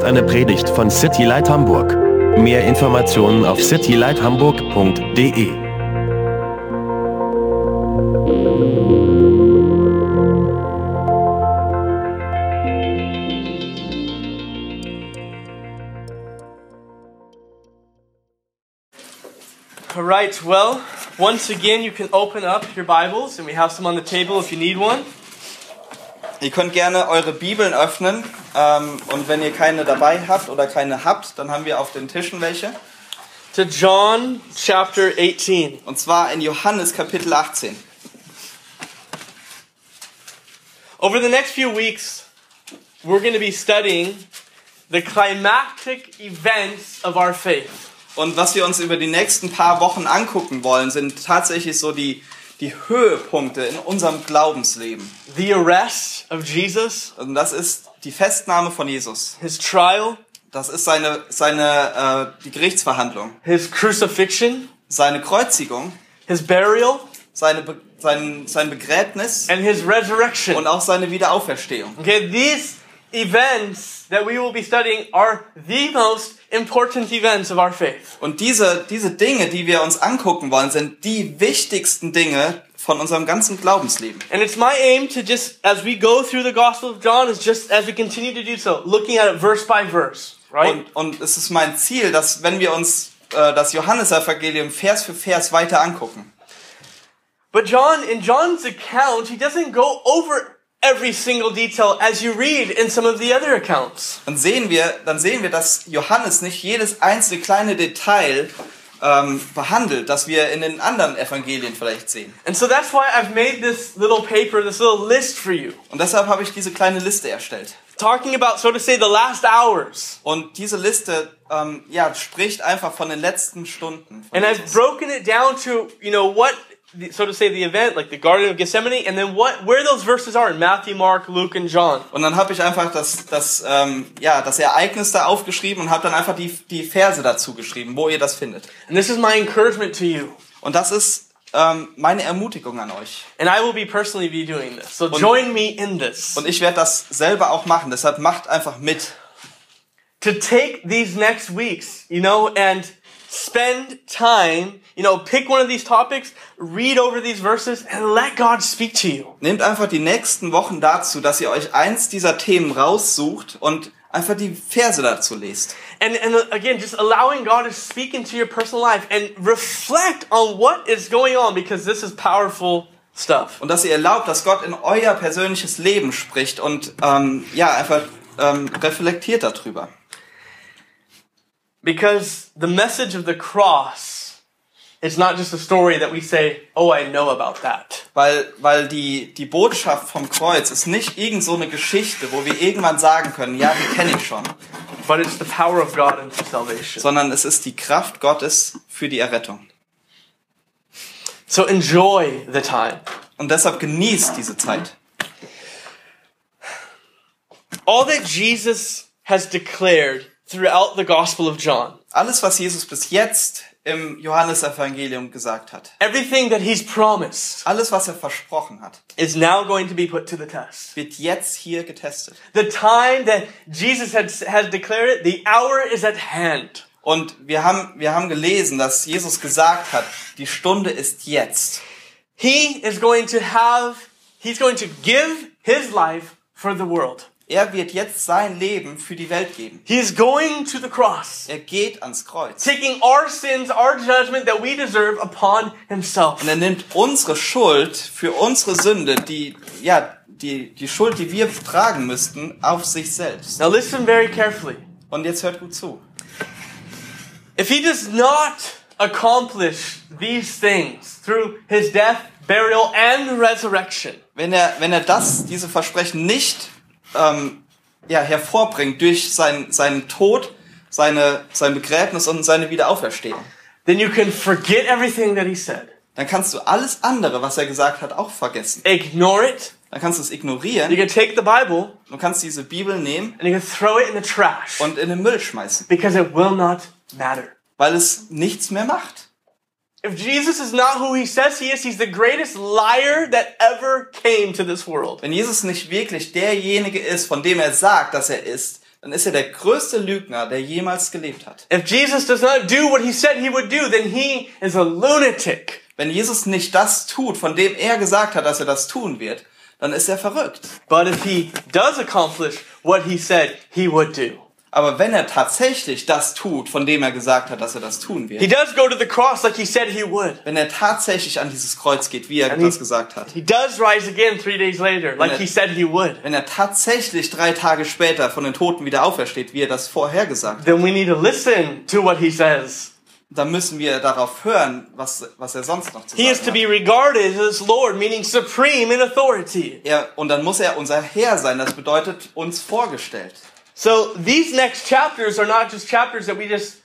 ist eine Predigt von City Light Hamburg. Mehr Informationen auf citylighthamburg.de. All right, well, once again, you can open up your Bibles, and we have some on the table if you need one. Ihr könnt gerne eure Bibeln öffnen ähm, und wenn ihr keine dabei habt oder keine habt, dann haben wir auf den Tischen welche. To John chapter 18. Und zwar in Johannes Kapitel 18. Over the next few weeks, we're going to be studying the climactic events of our faith. Und was wir uns über die nächsten paar Wochen angucken wollen, sind tatsächlich so die, die Höhepunkte in unserem Glaubensleben. The arrest of Jesus, Und das ist die Festnahme von Jesus. his trial, Das ist seine, seine, äh, die Gerichtsverhandlung. his crucifixion, Seine Kreuzigung, his burial, seine, Be sein, sein Begräbnis and his resurrection. und auch seine Wiederauferstehung. Okay, these events that we will be studying are the most important events of our faith. Und diese, diese Dinge, die wir uns angucken wollen, sind die wichtigsten Dinge von unserem ganzen Glaubensleben. And it's my aim to just, as we go through the Gospel of John, is just as we continue to do so, looking at it verse by verse, right? Und, und es ist mein Ziel, dass wenn wir uns äh, das Johannesevangelium Vers für Vers weiter angucken, But John, in John's account, he doesn't go over every single detail as you read in some of the other accounts. dann sehen wir, dann sehen wir, dass Johannes nicht jedes einzelne kleine Detail ähm, behandelt, das wir in den anderen Evangelien vielleicht sehen. And so that's why I've made this little paper, this little list for you, Und deshalb habe ich diese kleine Liste erstellt. talking about, so to say, the last hours. Und diese Liste ähm, ja, spricht einfach von den letzten Stunden. And I've Jesus. broken it down to, you know, what, the- so to say, the event, like the Garden of Gethsemane, and then what, where those verses are in Matthew, Mark, Luke, and John. Und dann habe ich einfach das, das, ähm, ja, das Ereignis da aufgeschrieben und habe dann einfach die, die Verse dazu geschrieben, wo ihr das findet. And this is my encouragement to you. Und das ist ähm, meine Ermutigung an euch. And I will be personally be doing this. So join me in this. Und ich werde das selber auch machen. Deshalb macht einfach mit. To take these next weeks, you know, and spend time, you know, pick one of these topics, read over these verses, and let God speak to you. Nehmt einfach die nächsten Wochen dazu, dass ihr euch eins dieser Themen raussucht und einfach die Verse dazu lest. And, and uh, again, just allowing God to speak into your personal life and reflect on what is going on because this is powerful stuff. Und dass ihr erlaubt, dass Gott in euer persönliches Leben spricht und ähm, ja, einfach ähm, reflektiert darüber. Because the message of the cross is not just a story that we say, oh, I know about that. Weil, weil die, die Botschaft vom Kreuz ist nicht irgend so eine Geschichte, wo wir irgendwann sagen können, ja, die kenne ich schon, But it's the power of God into salvation. sondern es ist die Kraft Gottes für die Errettung. So enjoy the time. Und deshalb genießt diese Zeit. All that Jesus has declared throughout the Gospel of John, Alles, was Jesus bis jetzt im Johannesevangelium gesagt hat, everything that he's promised, alles, was er versprochen hat, is now going to be put to the test. wird jetzt hier getestet. The time that Jesus had, had declared it, the hour is at hand. Und wir haben, wir haben gelesen, dass Jesus gesagt hat, die Stunde ist jetzt. He is going to have, he's going to give his life for the world. Er wird jetzt sein Leben für die Welt geben. He is going to the cross, Er geht ans Kreuz. taking our sins, our judgment that we deserve upon himself. Und er nimmt unsere Schuld für unsere Sünde, die, ja, die, die Schuld, die wir tragen müssten, auf sich selbst. Now listen very carefully. Und jetzt hört gut zu. If he does not accomplish these things through his death, burial, and resurrection, Wenn er, wenn er das, diese Versprechen nicht ähm, ja, hervorbringt durch sein, seinen Tod, seine, sein Begräbnis und seine Wiederauferstehung, then you can forget everything that he said. dann kannst du alles andere, was er gesagt hat, auch vergessen. Ignore it. Dann kannst du es You ignorieren. can take the Bible Du kannst diese Bibel nehmen and you can throw it in the trash und in den Müll schmeißen, because it will not matter. weil es nichts mehr macht. If Jesus is not who he says he is, he's the greatest liar that ever came to this world. Wenn Jesus nicht wirklich derjenige ist, von dem er sagt, dass er ist, dann ist er der größte Lügner, der jemals gelebt hat. If Jesus does not do what he said he would do, then he is a lunatic. Wenn Jesus nicht das tut, von dem er gesagt hat, dass er das tun wird, dann ist er verrückt. But if he does accomplish what he said he would do, Aber wenn er tatsächlich das tut, von dem er gesagt hat, dass er das tun he wird, does go to the cross like he said he would. wenn er tatsächlich an dieses Kreuz geht, wie er And das he- gesagt hat, He does rise again three days later, like he said he would. wenn er tatsächlich drei Tage später von den Toten wieder aufersteht, wie er das vorher gesagt hat, Then we need to listen to what he says. dann müssen wir darauf hören, was, was er sonst noch zu He is to sagen be hat. regarded as Lord, meaning supreme in authority. Er, und dann muss er unser Herr sein, das bedeutet uns vorgestellt. So these next chapters are not just chapters that we just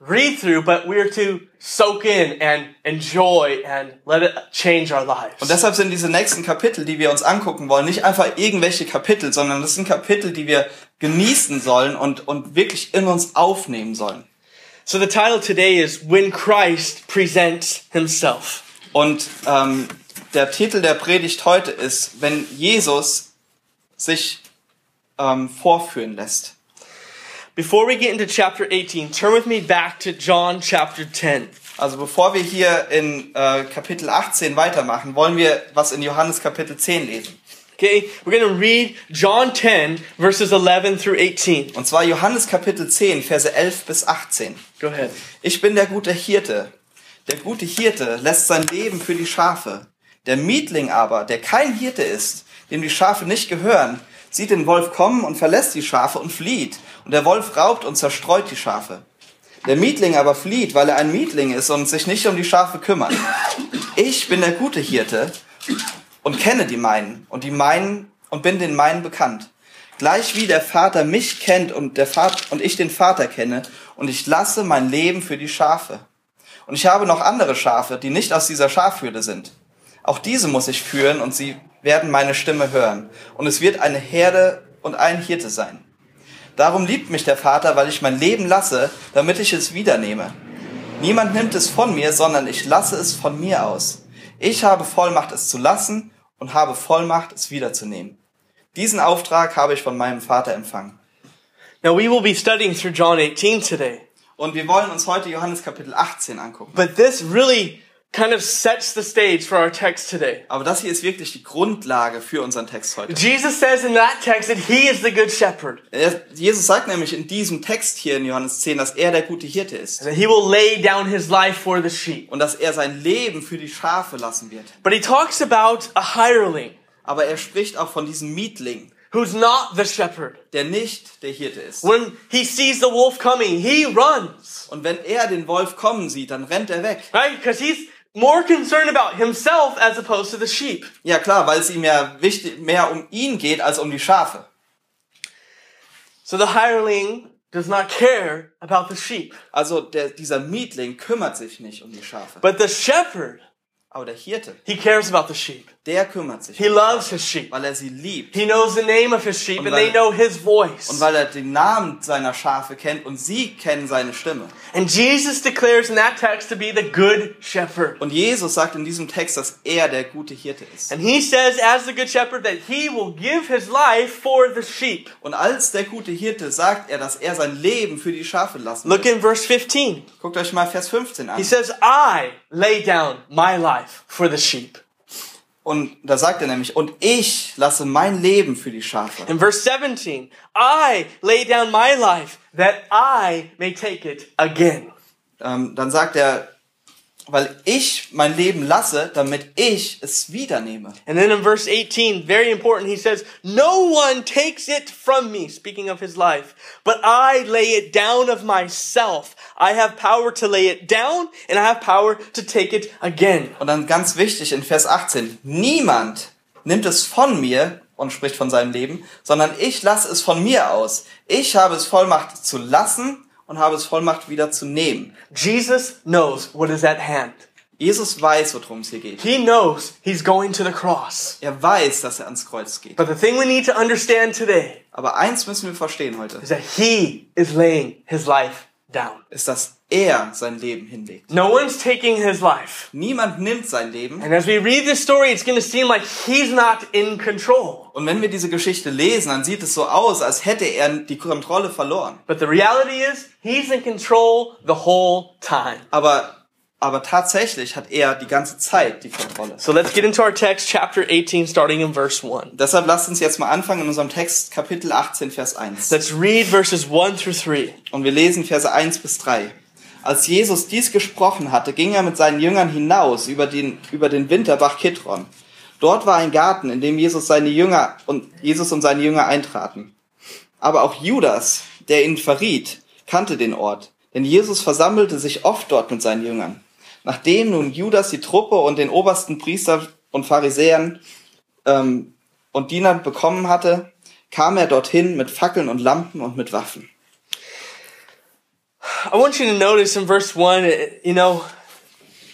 read through, but we're to soak in and enjoy and let it change our lives. Und deshalb sind diese nächsten Kapitel, die wir uns angucken wollen, nicht einfach irgendwelche Kapitel, sondern das sind Kapitel, die wir genießen sollen und, und wirklich in uns aufnehmen sollen. So the title today is When Christ Presents Himself. Und ähm, der Titel der Predigt heute ist, wenn Jesus sich ähm, vorführen lässt. Before we get into chapter 18, turn with me back to John chapter 10. Also bevor wir hier in äh, Kapitel 18 weitermachen, wollen wir was in Johannes Kapitel 10 lesen. Okay, we're going to read John 10, verses 11 through 18. Und zwar Johannes Kapitel 10, Verse 11 bis 18. Go ahead. Ich bin der gute Hirte. Der gute Hirte lässt sein Leben für die Schafe. Der Mietling aber, der kein Hirte ist, dem die Schafe nicht gehören, sieht den Wolf kommen und verlässt die Schafe und flieht. Und der Wolf raubt und zerstreut die Schafe. Der Mietling aber flieht, weil er ein Mietling ist und sich nicht um die Schafe kümmert. Ich bin der gute Hirte und kenne die meinen und die meinen und bin den meinen bekannt. Gleich wie der Vater mich kennt und der Vater und ich den Vater kenne und ich lasse mein Leben für die Schafe. Und ich habe noch andere Schafe, die nicht aus dieser Schafhürde sind. Auch diese muss ich führen und sie werden meine Stimme hören. Und es wird eine Herde und ein Hirte sein. Darum liebt mich der Vater, weil ich mein Leben lasse, damit ich es wiedernehme. Niemand nimmt es von mir, sondern ich lasse es von mir aus. Ich habe Vollmacht, es zu lassen und habe Vollmacht, es wiederzunehmen. Diesen Auftrag habe ich von meinem Vater empfangen. Now we will be studying through John 18 today. Und wir wollen uns heute Johannes Kapitel 18 angucken. But this really kind of sets the stage for our text today. Aber das hier ist wirklich die Grundlage für unseren Text heute. Jesus says in that text that he is the good shepherd. Er- Jesus sagt nämlich in diesem Text hier in Johannes 10, dass er der gute Hirte ist. That he will lay down his life for the sheep. Und dass er sein Leben für die Schafe lassen wird. But he talks about a hireling Aber er spricht auch von diesem Mietling, who's not the shepherd. der nicht der Hirte ist. When he sees the wolf coming, he runs. Und wenn er den Wolf kommen sieht, dann rennt er weg. Right? Because he's more concerned about himself as opposed to the sheep. Ja klar, weil es ihm ja wichtig, mehr um ihn geht als um die Schafe. So the hireling does not care about the sheep. Also der, dieser Mietling kümmert sich nicht um die Schafe. But the shepherd, Aber der Hirte, he cares about the sheep. Der kümmert sich. He loves his sheep. Weil er sie liebt. He knows the name of his sheep Und and weil- they know his voice. Und weil er den Namen seiner Schafe kennt und sie kennen seine Stimme. And Jesus declares in that text to be the good shepherd. Und Jesus sagt in diesem Text, dass er der gute Hirte ist. And he says, as the good shepherd, that he will give his life for the sheep. Und als der gute Hirte sagt er, dass er sein Leben für die Schafe lassen Look wird. in verse 15. Guckt euch mal Vers 15 He an. says, I lay down my life for the sheep. Und da sagt er nämlich, und ich lasse mein Leben für die Schafe. In verse 17, I lay down my life that I may take it again. Ähm, dann sagt er, weil ich mein Leben lasse, damit ich es wieder nehme. And then in verse 18, very important, he says, No one takes it from me, speaking of his life, but I lay it down of myself. I have power to lay it down and I have power to take it again. Und dann ganz wichtig in Vers 18, niemand nimmt es von mir und spricht von seinem Leben, sondern ich lasse es von mir aus. Ich habe es Vollmacht zu lassen und habe es Vollmacht wieder zu nehmen. Jesus knows what is at hand. Jesus weiß, worum es hier geht. He knows he's going to the cross. Er weiß, dass er ans Kreuz geht. But the thing we need to understand today Aber eins müssen wir verstehen heute. is that he is laying his life down. ist, dass er sein Leben hinlegt. No one's taking his life. Niemand nimmt sein Leben. And as we read this story, it's going to seem like he's not in control. Und wenn wir diese Geschichte lesen, dann sieht es so aus, als hätte er die Kontrolle verloren. But the reality is, he's in control the whole time. Aber, aber tatsächlich hat er die ganze Zeit die Kontrolle. So let's get into our text, chapter 18, starting in verse 1. Deshalb lasst uns jetzt mal anfangen in unserem Text, Kapitel 18, Vers 1. Let's read verses 1 through 3. Und wir lesen Verse 1 bis 3. Als Jesus dies gesprochen hatte, ging er mit seinen Jüngern hinaus über den, über den Winterbach Kidron. Dort war ein Garten, in dem Jesus seine Jünger und Jesus und seine Jünger eintraten. Aber auch Judas, der ihn verriet, kannte den Ort, denn Jesus versammelte sich oft dort mit seinen Jüngern. Nachdem nun Judas die Truppe und den obersten Priester und Pharisäern ähm, und Dienern bekommen hatte, kam er dorthin mit Fackeln und Lampen und mit Waffen. I want you to notice in verse 1, it- you know,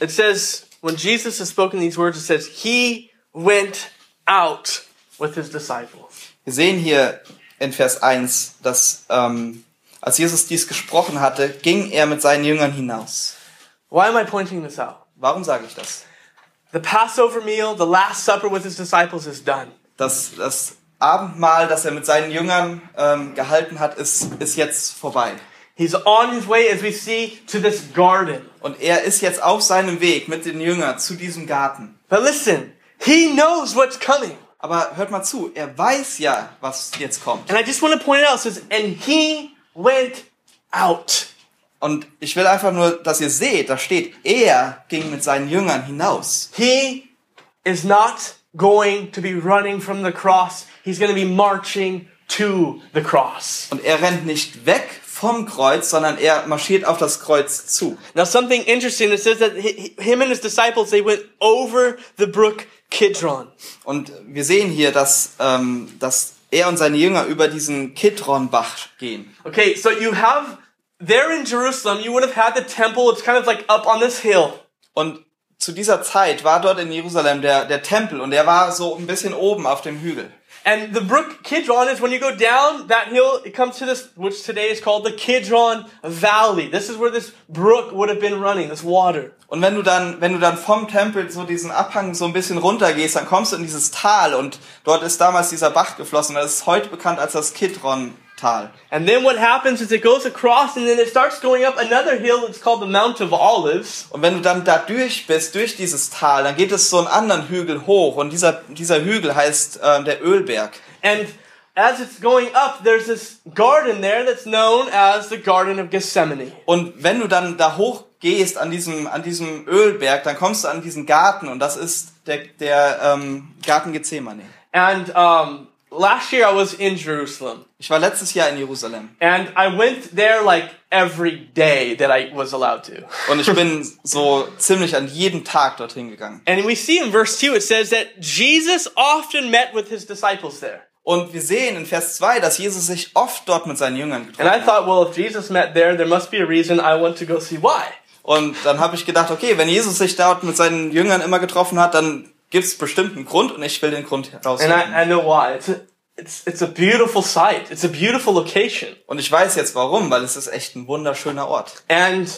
it says, when Jesus has spoken these words, it says, He went out with his disciples. Wir sehen hier in Vers 1, dass ähm, als Jesus dies gesprochen hatte, ging er mit seinen Jüngern hinaus. Why am I pointing this out? Warum sage ich das? The Passover meal, the Last Supper with his disciples is done. Das, das Abendmahl, das er mit seinen Jüngern ähm, gehalten hat, ist, ist jetzt vorbei. He's on his way, as we see, to this garden. Und er ist jetzt auf seinem Weg mit den Jüngern zu diesem Garten. But listen, he knows what's coming. Aber hört mal zu, er weiß ja, was jetzt kommt. And I just want to point out. It says, and he went out. Und ich will einfach nur, dass ihr seht, da steht, er ging mit seinen Jüngern hinaus. He is not going to be running from the cross. He's going to be marching to the cross. Und er rennt nicht weg vom Kreuz, sondern er marschiert auf das Kreuz zu. Now, something interesting. It says that hi- hi- him and his disciples they went over the brook Kidron. Und wir sehen hier, dass, ähm, dass er und seine Jünger über diesen Kidronbach gehen. Okay, so you have there in Jerusalem. You would have had the temple. It's kind of like up on this hill. Und zu dieser Zeit war dort in Jerusalem der, der Tempel und der war so ein bisschen oben auf dem Hügel. And the brook Kidron is when you go down that hill, it comes to this, which today is called the Kidron Valley. This is where this brook would have been running, this water. Und wenn du dann, wenn du dann vom Tempel so diesen Abhang so ein bisschen runter gehst, dann kommst du in dieses Tal und dort ist damals dieser Bach geflossen. Das ist heute bekannt als das Kidron-Tal. And then what happens is it goes across and then it starts going up another hill. It's called the Mount of Olives. Und wenn du dann da durch bist, durch dieses Tal, dann geht es so einen anderen Hügel hoch und dieser, dieser Hügel heißt äh, der Ölberg. And as it's going up, there's this garden there that's known as the Garden of Gethsemane. Und wenn du dann da hoch gehst an diesem, an diesem Ölberg, dann kommst du an diesen Garten und das ist der, der ähm, Garten Gethsemane. And um, last year I was in Jerusalem. Ich war letztes Jahr in Jerusalem And I went there like every day that I was allowed to. und ich bin so ziemlich an jedem Tag dorthin gegangen. And we see in verse 2, it says that Jesus often met with his disciples there. Und wir sehen in Vers 2, dass Jesus sich oft dort mit seinen Jüngern And getroffen I hat. thought, well, if Jesus met there, there must be a reason I want to go see why. Und dann habe ich gedacht, okay, wenn Jesus sich dort mit seinen Jüngern immer getroffen hat, dann gibt es bestimmt einen Grund und ich will den Grund And herausfinden. I, I know why. It's a, it's, it's a beautiful sight. It's a beautiful location. Und ich weiß jetzt warum, weil es ist echt ein wunderschöner Ort. And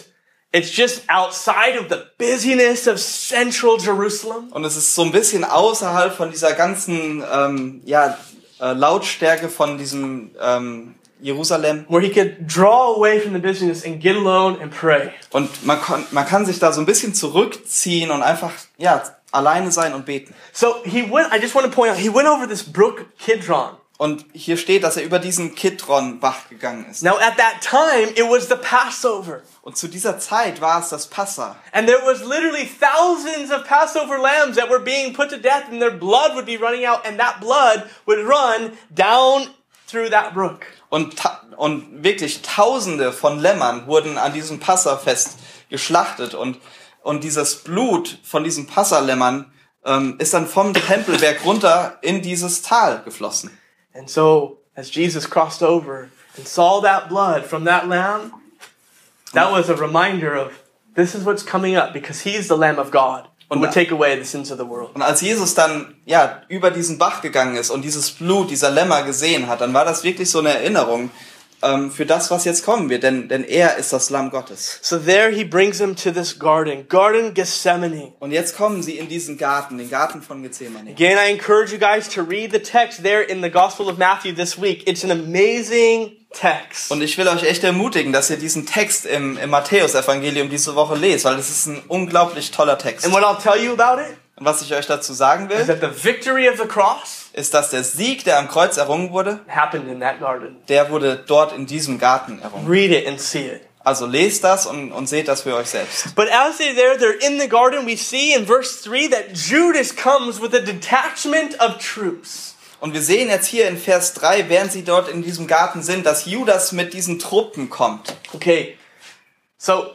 it's just outside of the busyness of central Jerusalem. Und es ist so ein bisschen außerhalb von dieser ganzen ähm, ja, äh, Lautstärke von diesem ähm, Jerusalem. where he could draw away from the busyness and get alone and pray. Und man, kon, man kann sich da so ein bisschen zurückziehen und einfach ja, alleine sein und beten. So he went, I just want to point out, he went over this brook Kidron. Und hier steht, dass er über diesen Kidron-Bach gegangen ist. Now at that time, it was the Passover. Und zu dieser Zeit war es das Passa. And there was literally thousands of Passover lambs that were being put to death and their blood would be running out and that blood would run down through that brook. Und, und wirklich Tausende von Lämmern wurden an diesem Passafest geschlachtet. Und, und dieses Blut von diesen Passalämmern ähm, ist dann vom Tempelberg runter in dieses Tal geflossen. And so as Jesus crossed over and saw that blood from that lamb, that was a reminder of this is what's coming up because he's the Lamb of God who would take away the sins of the world. Und als Jesus dann ja über diesen Bach gegangen ist und dieses Blut dieser Lämmer gesehen hat, dann war das wirklich so eine Erinnerung. Ähm, für das, was jetzt kommen wird, denn, denn er ist das Lamm Gottes. So there he brings them to this garden, Garden Gethsemane. Und jetzt kommen sie in diesen Garten, den Garten von Gethsemane. Again, I encourage you guys to read the text there in the Gospel of Matthew this week. It's an amazing text. Und ich will euch echt ermutigen, dass ihr diesen Text im, im Matthäus-Evangelium diese Woche lest, weil es ist ein unglaublich toller Text. And what I'll tell you about it Und was ich euch dazu sagen is will, that the victory of the cross ist, dass der Sieg, der am Kreuz errungen wurde, der wurde dort in diesem Garten errungen. Read it and see it. Also lest das und, und seht das für euch selbst. But as they're there, they're in the garden. We see in verse 3 that Judas comes with a detachment of troops. Und wir sehen jetzt hier in Vers 3, während sie dort in diesem Garten sind, dass Judas mit diesen Truppen kommt. Okay, so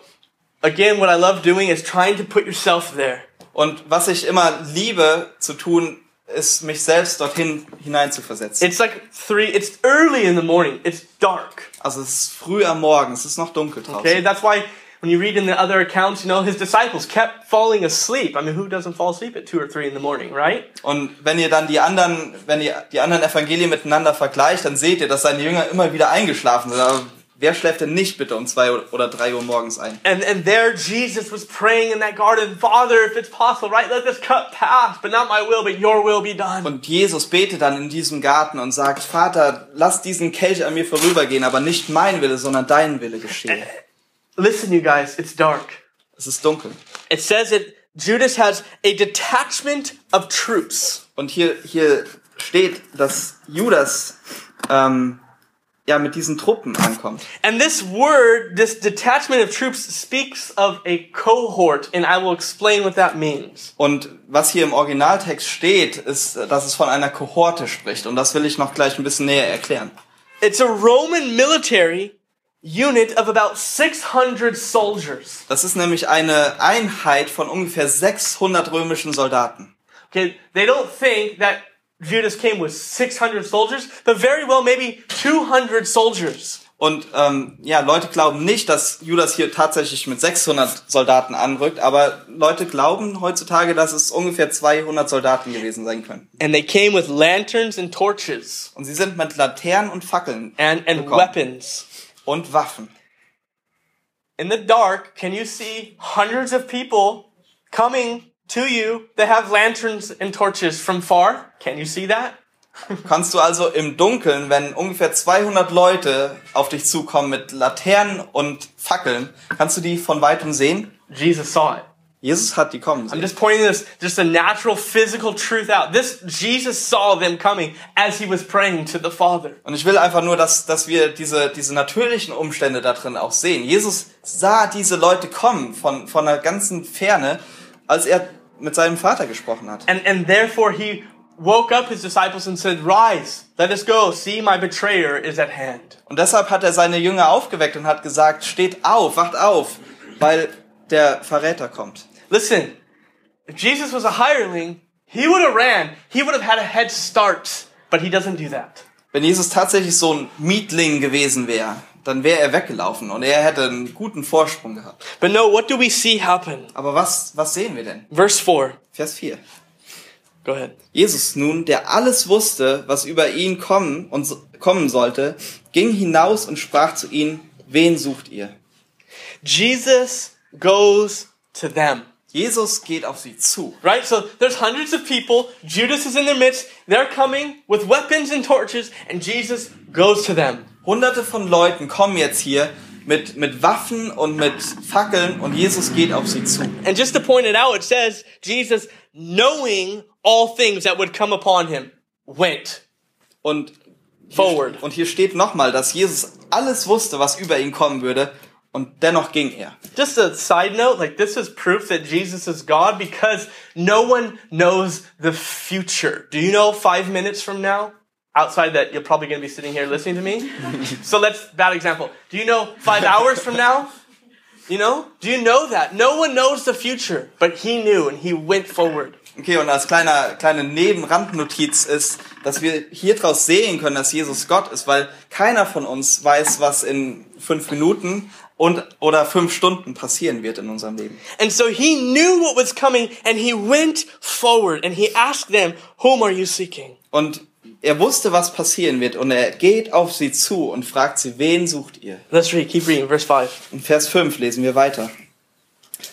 again, what I love doing is trying to put yourself there. Und was ich immer liebe zu tun, ist mich selbst dorthin hineinzuversetzen. It's like three, it's early in the morning, it's dark. Also es ist früh am Morgen, es ist noch dunkel draußen. Okay, that's why when you read in the other accounts, you know, his disciples kept falling asleep. I mean, who doesn't fall asleep at two or three in the morning, right? Und wenn ihr dann die anderen, wenn ihr die anderen Evangelien miteinander vergleicht, dann seht ihr, dass seine Jünger immer wieder eingeschlafen sind. Wer schläft denn nicht bitte um zwei oder drei Uhr morgens ein? And and there Jesus was praying in that garden, Father, if it's possible, right, let this cup pass, but not my will, but your will be done. Und Jesus betet dann in diesem Garten und sagt, Vater, lass diesen Kelch an mir vorübergehen, aber nicht mein Wille, sondern dein Wille geschehe. Listen, you guys, it's dark. Es ist dunkel. It says that Judas has a detachment of troops. Und hier, hier steht, dass Judas ähm, ja mit diesen Truppen ankommt. And this word, this detachment of troops, speaks of a cohort, and I will explain what that means. Und was hier im Originaltext steht, ist, dass es von einer Kohorte spricht. Und das will ich noch gleich ein bisschen näher erklären. It's a Roman military unit of about 600 soldiers. Das ist nämlich eine Einheit von ungefähr 600 römischen Soldaten. Okay, they don't think that Judas came with 600 soldiers, but very well maybe 200 soldiers. Und ähm, ja, Leute glauben nicht, dass Judas hier tatsächlich mit 600 Soldaten anrückt, aber Leute glauben heutzutage, dass es ungefähr 200 Soldaten gewesen sein können. And they came with lanterns and torches Und sie sind mit Laternen und Fackeln and, and gekommen. weapons. und Waffen. In the dark, can you see hundreds of people coming to you that have lanterns and torches from far? Can you see that? Kannst du also im Dunkeln, wenn ungefähr 200 Leute auf dich zukommen mit Laternen und Fackeln, kannst du die von weitem sehen? Jesus saw it. Jesus hat die kommen I'm sehen. just pointing this, just a natural physical truth out. This, Jesus saw them coming as he was praying to the Father. Und ich will einfach nur, dass, dass wir diese, diese natürlichen Umstände da drin auch sehen. Jesus sah diese Leute kommen von, von einer ganzen Ferne, als er mit seinem Vater gesprochen hat. And, and therefore he woke up his disciples and said, Rise, let us go. See, my betrayer is at hand. Und deshalb hat er seine Jünger aufgeweckt und hat gesagt, steht auf, wacht auf, weil der Verräter kommt. Listen, if Jesus was a hireling, he would have ran. He would have had a head start, but he doesn't do that. Wenn Jesus tatsächlich so ein Mietling gewesen wäre, dann wäre er weggelaufen und er hätte einen guten Vorsprung gehabt. But no, what do we see happen? Aber was, was sehen wir denn? Verse 4. Vers 4. Go ahead. Jesus nun, der alles wusste, was über ihn kommen und so- kommen sollte, ging hinaus und sprach zu ihnen, wen sucht ihr? Jesus goes to them. Jesus geht auf sie zu. Right? So there's hundreds of people. Judas is in their midst. They're coming with weapons and torches, and Jesus goes to them. Hunderte von Leuten kommen jetzt hier mit, mit Waffen und mit Fackeln und Jesus geht auf sie zu. And just to point it out, it says Jesus, knowing all things that would come upon him, went. Und hier, Forward. Und hier steht nochmal, dass Jesus alles wusste, was über ihn kommen würde und dennoch ging er. Just a side note, like this is proof that Jesus is God because no one knows the future. Do you know five minutes from now? Outside that, you're probably going to be sitting here listening to me. so let's, bad example. Do you know five hours from now? You know? Do you know that? No one knows the future, but he knew and he went forward. Okay, und als kleiner, kleine Nebenrandnotiz ist, dass wir hier draus sehen können, dass Jesus Gott ist, weil keiner von uns weiß, was in fünf Minuten und oder fünf Stunden passieren wird in unserem Leben. And so he knew what was coming and he went forward and he asked them, whom are you seeking? Und er wusste, was passieren wird und er geht auf sie zu und fragt sie, wen sucht ihr? Let's read. Keep reading. Verse 5. In Vers 5 lesen wir weiter.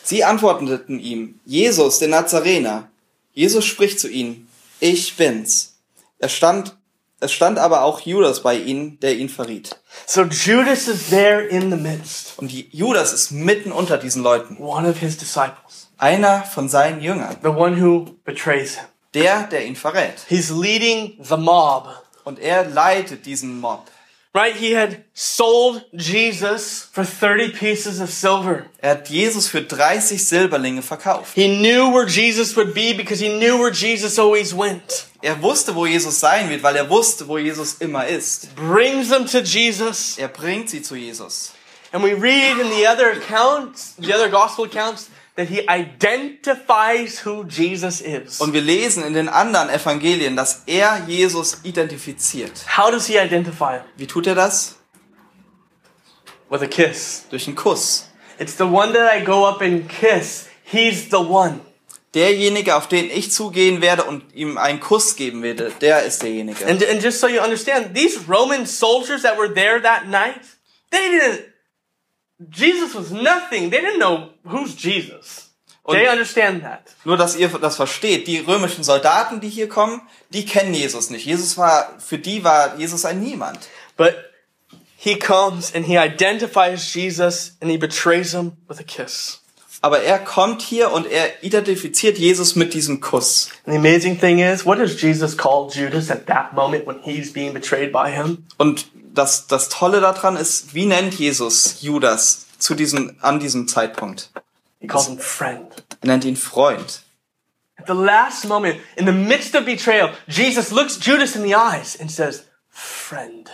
Sie antworteten ihm, Jesus, der Nazarener. Jesus spricht zu ihnen, ich bin's. Er stand, es stand aber auch Judas bei ihnen, der ihn verriet. So Judas is there in the midst, Und Judas ist mitten unter diesen Leuten. one of his disciples, Einer von seinen Jüngern. the one who betrays him. Der, der ihn verrät. He's leading the mob. Und er leitet diesen Mob. Right? He had sold Jesus for 30 pieces of silver. Er hat Jesus für 30 Silberlinge verkauft. He knew where Jesus would be because he knew where Jesus always went. Er wusste, wo Jesus sein wird, weil er wusste, wo Jesus immer ist. Brings them to Jesus. Er bringt sie zu Jesus. And we read in the other accounts, the other gospel accounts, that he identifies who Jesus is. Und wir lesen in den anderen Evangelien, dass er Jesus identifiziert. How does he identify him? Wie tut er das? With a kiss. Durch einen Kuss. It's the one that I go up and kiss. He's the one. Derjenige, auf den ich zugehen werde und ihm einen Kuss geben werde, der ist derjenige. And, and just so you understand, these Roman soldiers that were there that night, they didn't, Jesus was nothing. They didn't know who's Jesus. They understand that. Nur, dass ihr das versteht. Die römischen Soldaten, die hier kommen, die kennen Jesus nicht. Jesus war, für die war Jesus ein Niemand. But he comes and he identifies Jesus and he betrays him with a kiss. Aber er kommt hier und er identifiziert Jesus mit diesem Kuss. And the amazing thing is, what does Jesus call Judas at that moment when he's being betrayed by him? Und das, das Tolle daran ist, wie nennt Jesus Judas zu diesem, an diesem Zeitpunkt? He calls him friend. Er nennt ihn Freund. At the last moment, in the midst of betrayal, Jesus looks Judas in the eyes and says, friend.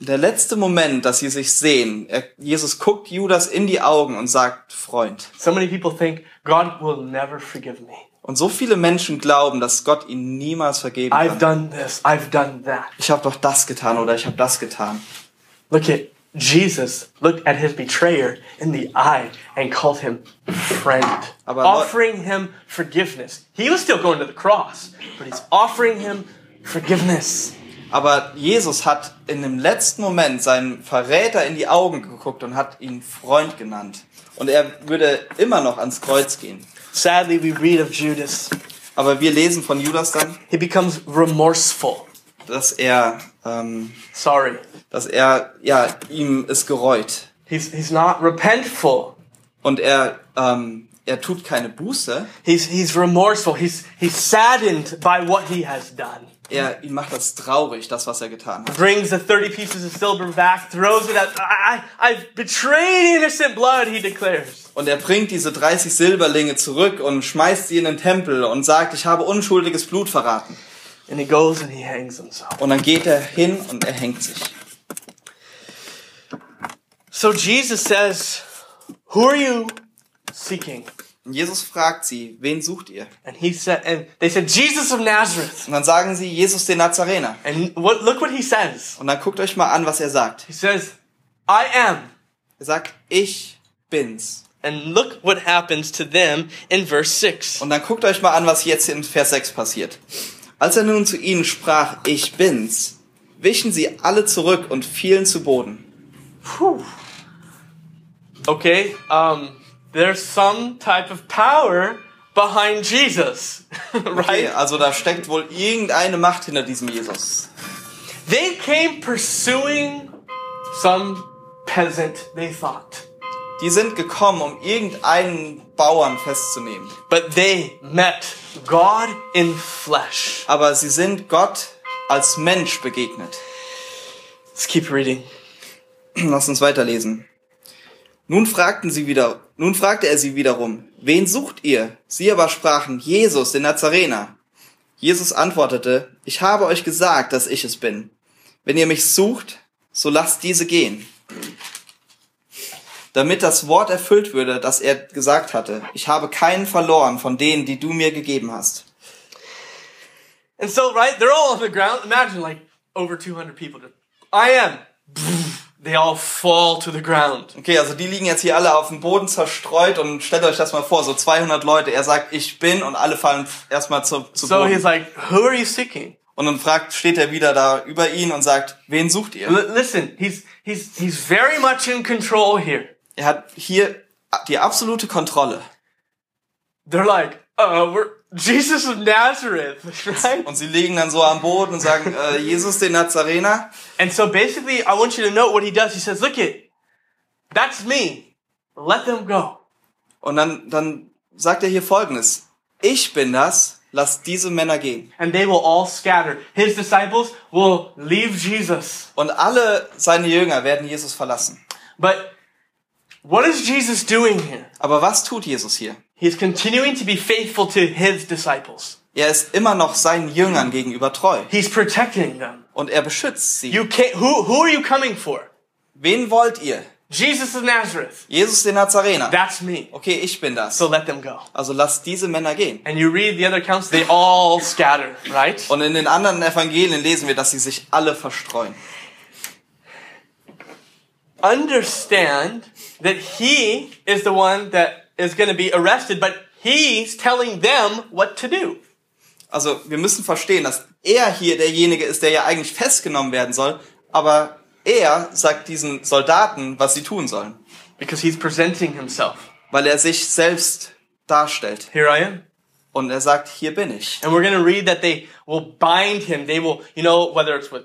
Der letzte Moment, dass sie sich sehen, er, Jesus guckt Judas in die Augen und sagt Freund. So many people think God will never forgive me. Und so viele Menschen glauben, dass Gott ihnen niemals vergeben I've kann. done this, I've done that. Ich habe doch das getan oder ich habe das getan. Look at Jesus looked at his betrayer in the eye and called him friend, Aber offering him forgiveness. He was still going to the cross, but he's offering him forgiveness. Aber Jesus hat in dem letzten Moment seinen Verräter in die Augen geguckt und hat ihn Freund genannt. Und er würde immer noch ans Kreuz gehen. Sadly, we read of Judas. Aber wir lesen von Judas dann, He becomes remorseful. dass er, ähm, Sorry. dass er, ja, ihm ist gereut. He's, he's not repentful. Und er, ähm, er tut keine Buße. He's, he's remorseful. He's, he's saddened by what he has done. Er, ihm macht das traurig, das, was er getan hat. Brings the 30 pieces of silver back, throws it I, I, I've betrayed innocent blood, he declares. Und er bringt diese 30 Silberlinge zurück und schmeißt sie in den Tempel und sagt, ich habe unschuldiges Blut verraten. And he goes and he hangs himself. Und dann geht er hin und er hängt sich. So Jesus says, Who are you seeking? Und Jesus fragt sie, wen sucht ihr? And he said, and they said, Jesus of Nazareth. Und dann sagen sie, Jesus den Nazarener. And what, look what he says. Und dann guckt euch mal an, was er sagt. He says, I am. Er sagt, ich bin's. And look what happens to them in verse 6. Und dann guckt euch mal an, was jetzt in Vers 6 passiert. Als er nun zu ihnen sprach, ich bin's, wichen sie alle zurück und fielen zu Boden. Whew. Okay, um, there's some type of power behind Jesus, Okay, right? also da steckt wohl irgendeine Macht hinter diesem Jesus. They came pursuing some peasant, they thought. Die sind gekommen, um irgendeinen Bauern festzunehmen. But they met God in flesh. Aber sie sind Gott als Mensch begegnet. Let's keep reading. Lass uns weiterlesen. Nun fragten sie wieder, nun fragte er sie wiederum, wen sucht ihr? Sie aber sprachen, Jesus, den Nazarener. Jesus antwortete, ich habe euch gesagt, dass ich es bin. Wenn ihr mich sucht, so lasst diese gehen. Damit das Wort erfüllt würde, das er gesagt hatte, ich habe keinen verloren von denen, die du mir gegeben hast. And so, right, they're all on the ground. Imagine like over 200 people. I am. They all fall to the ground. Okay, also die liegen jetzt hier alle auf dem Boden zerstreut und stellt euch das mal vor, so 200 Leute. Er sagt, ich bin und alle fallen erstmal zu, zu So Boden. he's like, Who are you seeking? Und dann fragt, steht er wieder da über ihn und sagt, wen sucht ihr? L- listen, he's, he's, he's very much in control here. Er hat hier die absolute Kontrolle. They're like, uh, we're Jesus of Nazareth, right? Und sie liegen dann so am Boden und sagen, äh, Jesus den Nazarener. And so basically, I want you to note what he does. He says, look it, that's me. Let them go. Und dann, dann sagt er hier folgendes. Ich bin das, lass diese Männer gehen. And they will all scatter. His disciples will leave Jesus. Und alle seine Jünger werden Jesus verlassen. But what is Jesus doing here? Aber was tut Jesus hier? He's continuing to be faithful to his disciples. Er ist immer noch seinen Jüngern gegenüber treu. He's protecting them. Und er beschützt sie. You can't, who, who are you coming for? Wen wollt ihr? Jesus of Nazareth. Jesus den Nazarener. That's me. Okay, ich bin das. So let them go. Also lasst diese Männer gehen. And you read the other accounts, they all scatter, right? Und in den anderen Evangelien lesen wir, dass sie sich alle verstreuen. Understand that he is the one that is going to be arrested, but he's telling them what to do. Also wir müssen verstehen, dass er hier derjenige ist, der ja eigentlich festgenommen werden soll, aber er sagt diesen Soldaten, was sie tun sollen, Because he's presenting himself. weil er sich selbst darstellt. Here I am. Und er sagt, hier bin ich. And we're going to read that they will bind him. They will, you know, whether it's with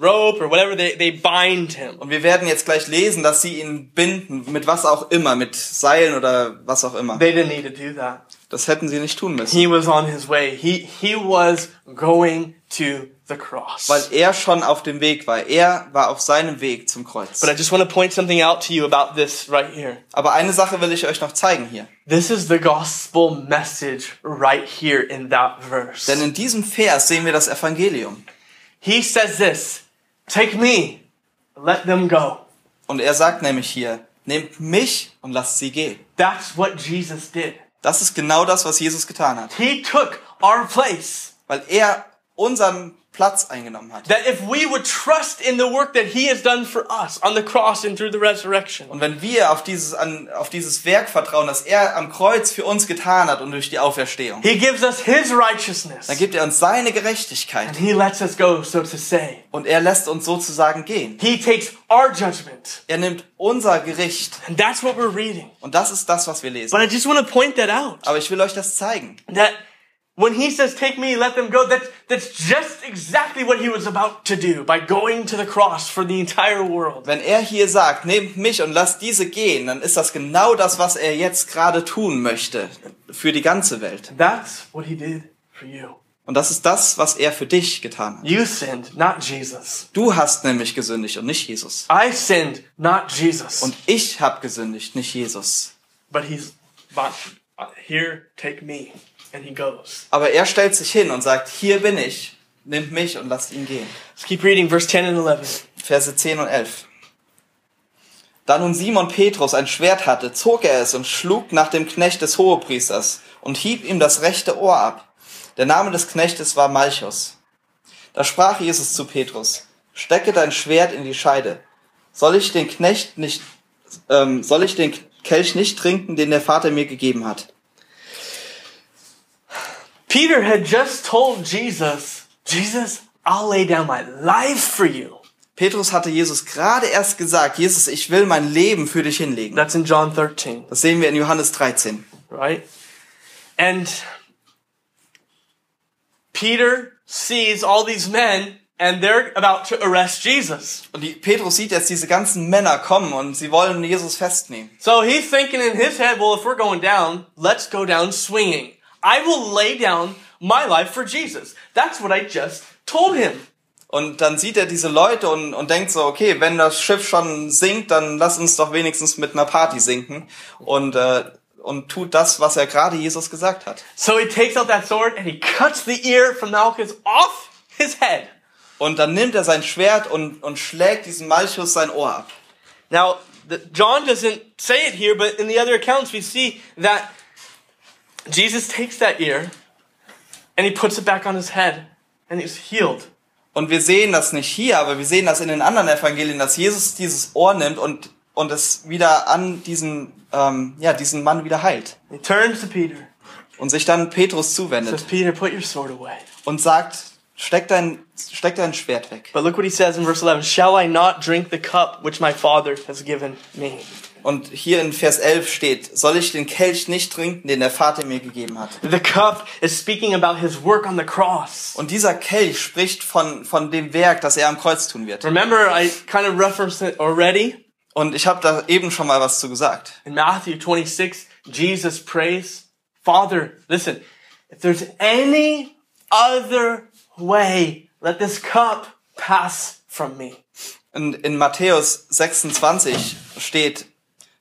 rope or whatever, they, they bind him. Und wir werden jetzt gleich lesen, dass sie ihn binden, mit was auch immer, mit Seilen oder was auch immer. They didn't need to do that. Das hätten sie nicht tun müssen, He was on his way. He, he was going to the cross. weil er schon auf dem Weg war. Er war auf seinem Weg zum Kreuz. But I just want to point something out to you about this right here. Aber eine Sache will ich euch noch zeigen hier. This is the gospel message right here in that verse. Denn in diesem Vers sehen wir das Evangelium. He says this, take me, let them go. Und er sagt nämlich hier, nehmt mich und lasst sie gehen. That's what Jesus did. Das ist genau das, was Jesus getan hat. He took our place. Weil er unseren Platz eingenommen hat. That if we would trust in the work that he has done for us on the cross and through the resurrection, Und wenn wir auf dieses, an, auf dieses Werk vertrauen, das er am Kreuz für uns getan hat und durch die Auferstehung, he gives us his righteousness. dann gibt er uns seine Gerechtigkeit. And he lets us go, so to say. Und er lässt uns sozusagen gehen. He takes our judgment. Er nimmt unser Gericht. And that's what we're reading. Und das ist das, was wir lesen. But I just want to point that out. Aber ich will euch das zeigen. That when he says, take me, let them go, that's, that's just exactly what he was about to do by going to the cross for the entire world. Wenn er hier sagt, nehmt mich und lasst diese gehen, dann ist das genau das, was er jetzt gerade tun möchte. Für die ganze Welt. That's what he did for you. Und das ist das, was er für dich getan hat. You sinned, not Jesus. Du hast nämlich gesündigt und nicht Jesus. I sinned, not Jesus. Und ich habe gesündigt, nicht Jesus. but he's, but here, take me. And he goes. Aber er stellt sich hin und sagt, hier bin ich, nimmt mich und lasst ihn gehen. Let's keep reading verse 10 and 11. Verse 10 und 11. Da nun Simon Petrus ein Schwert hatte, zog er es und schlug nach dem Knecht des Hohepriesters und hieb ihm das rechte Ohr ab. Der Name des Knechtes war Malchus. Da sprach Jesus zu Petrus, stecke dein Schwert in die Scheide. Soll ich den Knecht nicht, ähm, soll ich den Kelch nicht trinken, den der Vater mir gegeben hat? Peter had just told Jesus, Jesus, I'll lay down my life for you. Petrus hatte Jesus gerade erst gesagt, Jesus, ich will mein Leben für dich hinlegen. That's in John 13, Das sehen wir in Johannes 13. right? And Peter sees all these men and they're about to arrest Jesus. Und die, Petrus sieht jetzt diese ganzen Männer kommen und sie wollen Jesus festnehmen. So he's thinking in his head, well, if we're going down, let's go down swinging. I will lay down my life for Jesus. That's what I just told him. Und dann sieht er diese Leute und, und denkt so, okay, wenn das Schiff schon sinkt, dann lass uns doch wenigstens mit einer Party sinken. Und, äh, und tut das, was er gerade Jesus gesagt hat. So he takes out that sword and he cuts the ear from Malchus off his head. Und dann nimmt er sein Schwert und, und schlägt diesem Malchus sein Ohr ab. Now, the, John doesn't say it here, but in the other accounts we see that Jesus takes that ear and he puts it back on his head and he's healed. Und wir sehen das nicht hier, aber wir sehen das in den anderen Evangelien, dass Jesus dieses Ohr nimmt und, und es wieder an diesen, ähm, ja, diesen Mann wieder heilt. He turns to Peter, Und sich dann Petrus says, zuwendet Peter, put your sword away. und sagt, steck dein, steck dein Schwert weg. But look what he says in verse 11 Shall I not drink the cup which my Father has given me? Und hier in Vers 11 steht, soll ich den Kelch nicht trinken, den der Vater mir gegeben hat. The cup is speaking about his work on the cross. Und dieser Kelch spricht von, von dem Werk, das er am Kreuz tun wird. Remember, I kind of referenced it already. Und ich habe da eben schon mal was zu gesagt. In Matthew 26, Jesus prays, Father, listen, if there's any other way, let this cup pass from me. In, in Matthäus 26 steht,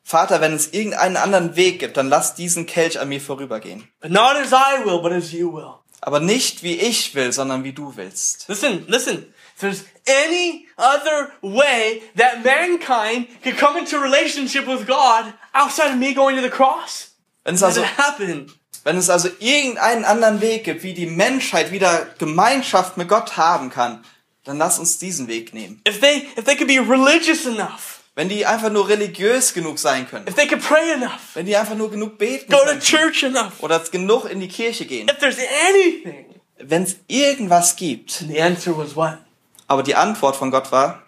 Vater, wenn es irgendeinen anderen Weg gibt, dann lass diesen Kelch an mir vorübergehen. But not as I will, but as you will. Aber nicht wie ich will, sondern wie du willst. Listen, listen. If there's any other way that mankind could come into relationship with God outside of me going to the cross, Wenn es also, happen? Wenn es also irgendeinen anderen Weg gibt, wie die Menschheit wieder Gemeinschaft mit Gott haben kann, dann lass uns diesen Weg nehmen. If they, if they could be religious enough, Wenn die einfach nur religiös genug sein können, if they could pray enough, wenn die einfach nur genug beten go to können church enough, oder genug in die Kirche gehen, if there's anything, wenn es irgendwas gibt, the answer was what? aber die Antwort von Gott war,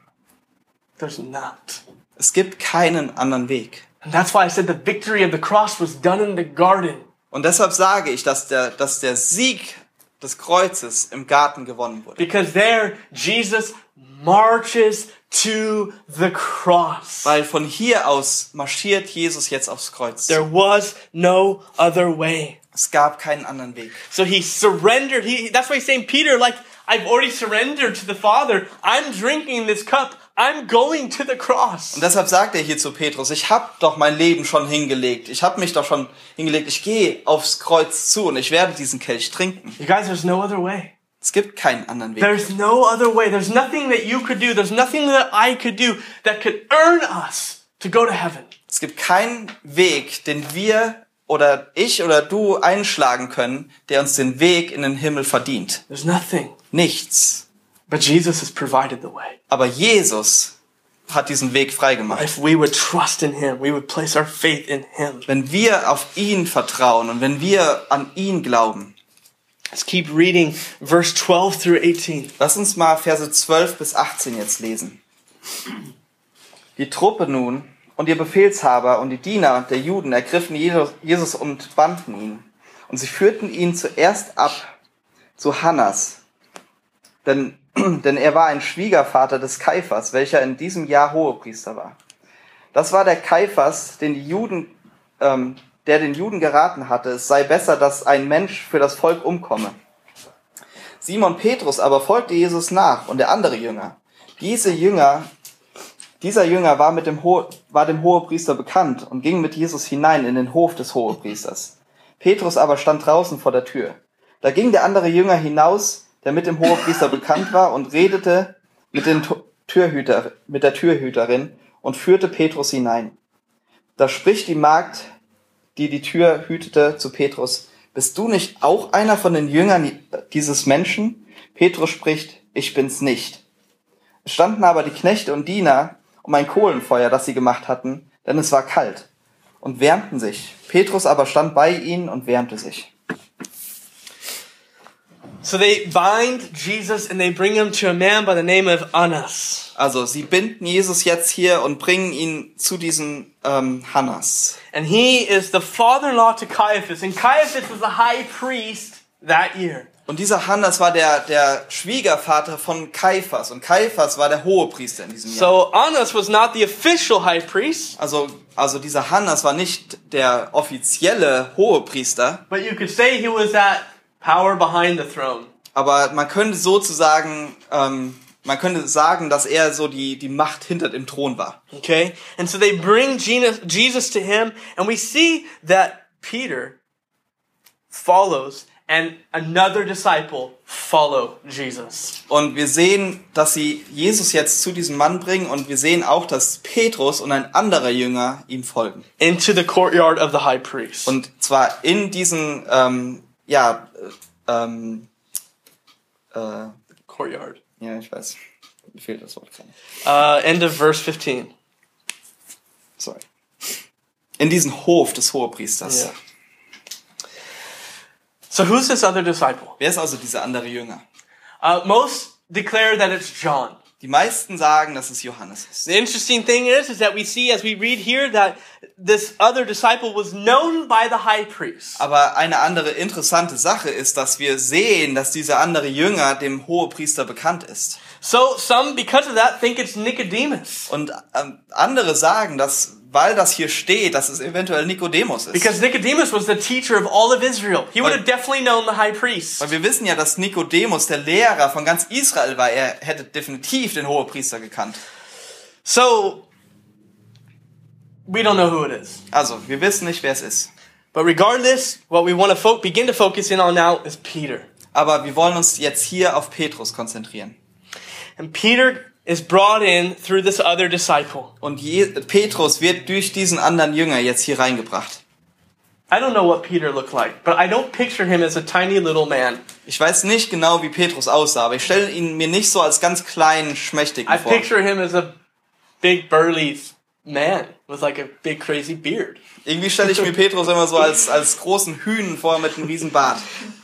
There's not. es gibt keinen anderen Weg. And that's why I said the victory of the cross was done in the garden. Und deshalb sage ich, dass der, dass der Sieg des Kreuzes im Garten gewonnen wurde. Because there, Jesus marches to the cross. Weil von hier aus marschiert Jesus jetzt aufs Kreuz. There was no other way. Es gab keinen anderen Weg. So he surrendered. He, that's why he's saying, Peter, like, I've already surrendered to the Father. I'm drinking this cup. I'm going to the cross. Und deshalb sagt er hier zu Petrus, ich habe doch mein Leben schon hingelegt. Ich habe mich doch schon hingelegt. Ich gehe aufs Kreuz zu und ich werde diesen Kelch trinken. You guys, there's no other way. Es gibt keinen anderen Weg. There's no other way. There's nothing that you could do. There's nothing that I could do that could earn us to go to heaven. Es gibt keinen Weg, den wir oder ich oder du einschlagen können, der uns den Weg in den Himmel verdient. There's nothing. Nichts. But Jesus has provided the way. Aber Jesus hat diesen Weg freigemacht. If we would trust in Him, we would place our faith in Him. Wenn wir auf ihn vertrauen und wenn wir an ihn glauben, Let's keep reading verse 12 through 18. lass uns mal Verse 12 bis 18 jetzt lesen. Die Truppe nun und ihr Befehlshaber und die Diener der Juden ergriffen Jesus und banden ihn. Und sie führten ihn zuerst ab zu Hannas, denn, denn er war ein Schwiegervater des Kaiphas, welcher in diesem Jahr Hohepriester war. Das war der Kaiphas, den die Juden, ähm, der den Juden geraten hatte, es sei besser, dass ein Mensch für das Volk umkomme. Simon Petrus aber folgte Jesus nach und der andere Jünger. Diese Jünger, dieser Jünger war, mit dem war dem Hohepriester bekannt und ging mit Jesus hinein in den Hof des Hohepriesters. Petrus aber stand draußen vor der Tür. Da ging der andere Jünger hinaus, der mit dem Hohepriester bekannt war, und redete mit, den Türhüter, mit der Türhüterin und führte Petrus hinein. Da spricht die Magd, die die Tür hütete, zu Petrus, bist du nicht auch einer von den Jüngern dieses Menschen? Petrus spricht, ich bin's nicht. Es standen aber die Knechte und Diener um ein Kohlenfeuer, das sie gemacht hatten, denn es war kalt, und wärmten sich. Petrus aber stand bei ihnen und wärmte sich. So they bind Jesus and they bring him to a man by the name of Annas. Also sie binden Jesus jetzt hier und bringen ihn zu diesem ähm, Hannas. And he is the father-in-law to Caiaphas. And Caiaphas was the high priest that year. Und dieser Hannas war der, der Schwiegervater von Kaiphas. Und Kaiphas war der Hohepriester in diesem Jahr. So Annas was not the official high priest, Also, also dieser Hannas war nicht der offizielle Hohepriester, but you could say he was that power behind the throne. aber man könnte sozusagen, ähm, man könnte sagen, dass er so die, die Macht hinter dem Thron war. Okay? And so they bring Jesus Jesus to him, and we see that Peter follows and another disciple follow Jesus. Und wir sehen, dass sie Jesus jetzt zu diesem Mann bringen und wir sehen auch, dass Petrus und ein anderer Jünger ihm folgen. into the courtyard of the high priest. Und zwar in diesen, ähm, ja, ähm, äh, courtyard. ja, ich weiß, mir fehlt das Wort gerade. Uh, end of verse 15. Sorry. In diesen Hof des Hohepriesters. Yeah. So who's this other disciple? Wer ist also dieser andere Jünger? Uh, most declare that it's John. Die meisten sagen, dass es Johannes ist. The interesting thing is, is that we see as we read here that this other disciple was known by the high priest. Aber eine andere interessante Sache ist, dass wir sehen, dass dieser andere Jünger dem Hohepriester bekannt ist. So some, because of that, think it's Nicodemus. Und ähm, andere sagen, dass, weil das hier steht, dass es eventuell Nikodemus ist. Because Nicodemus was the teacher of all of Israel. He would have definitely known the high priest. Weil wir wissen ja, dass Nikodemus der Lehrer von ganz Israel war. Er hätte definitiv den Hohepriester gekannt. So, we don't know who it is. Also, wir wissen nicht, wer es ist. But regardless, what we want to begin to focus in on now is Peter. Aber wir wollen uns jetzt hier auf Petrus konzentrieren. And Peter is brought in through this other disciple. Und Je Petrus wird durch diesen anderen Jünger jetzt hier reingebracht. I don't know what Peter looked like, but I don't picture him as a tiny little man. Ich weiß nicht genau, wie Petrus aussah, aber ich stelle ihn mir nicht so als ganz kleinen, schmächtigen I vor. picture him as a big burly man with like a big crazy beard. Irgendwie stelle ich mir Petrus immer so als, als großen Hühn vor mit einem riesen Bart.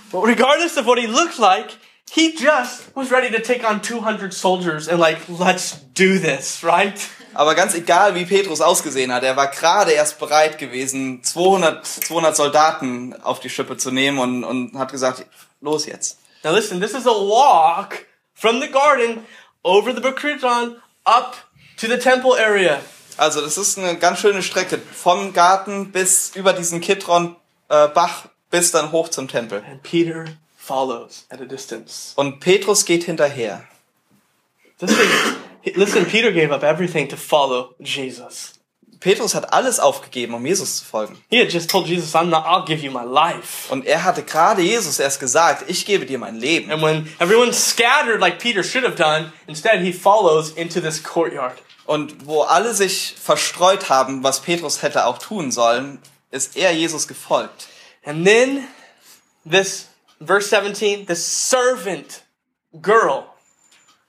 But regardless of what he looked like, he just was ready to take on 200 soldiers and like, let's do this, right? Aber ganz egal, wie Petrus ausgesehen hat, er war gerade erst bereit gewesen, 200, 200 Soldaten auf die Schippe zu nehmen und, und hat gesagt, los jetzt. Now listen, this is a walk from the garden over the Kidron up to the temple area. Also das ist eine ganz schöne Strecke vom Garten bis über diesen Kidron äh, Bach bis dann hoch zum Tempel. And Peter follows at a distance. Und Petrus geht hinterher. Is, listen, Peter gave up everything to follow Jesus. Petrus hat alles aufgegeben, um Jesus zu folgen. He had just told Jesus, I'm not, I'll give you my life. Und er hatte gerade Jesus erst gesagt, ich gebe dir mein Leben. And when everyone scattered like Peter should have done, instead he follows into this courtyard. Und wo alle sich verstreut haben, was Petrus hätte auch tun sollen, ist er Jesus gefolgt. And then this verse 17, the servant girl